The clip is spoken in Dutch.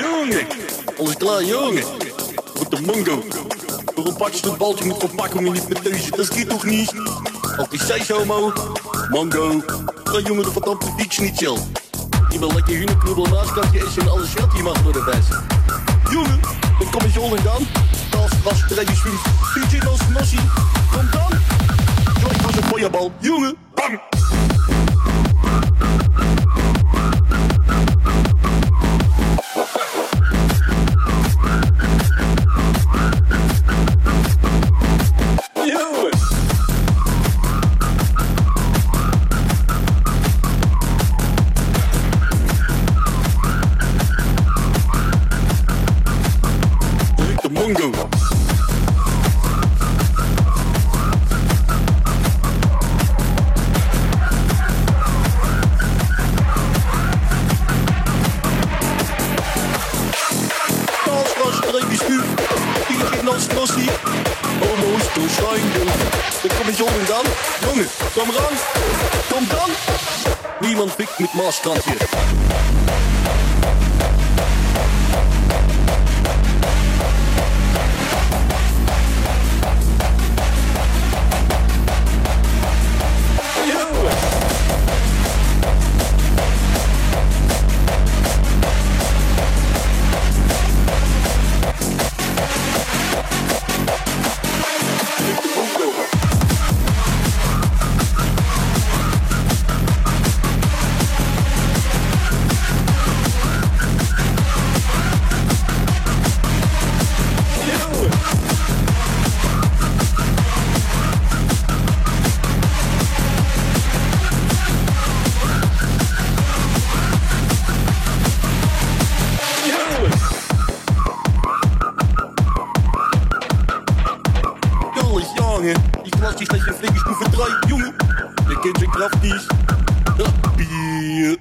Jongen, alles klaar, jongen. Wat de mongo. Waarom pak je het baltje met verpakken niet met deze? Dat schiet toch niet? Altijd zei homo. Mongo. Ga jongen, de verdampte fiets niet chill. Je wil lekker huneknubbel naast kan je is en alles geld hier mag worden best. Jongen, dan kom je en dan. Als was treintjes vriend. DJ als nossie. Kom dan. Joy was een feuerbal. Jongen. Bongo. Nossi, homo's doorschijn doen. Dan kom ik jongen dan, jongen, kom ran, kom dan. Niemand pikt met maaskant hier. Jongens, jongen, die dat je flikkers moet verdraaien, jongen. Je kent zijn kracht niet. Bier.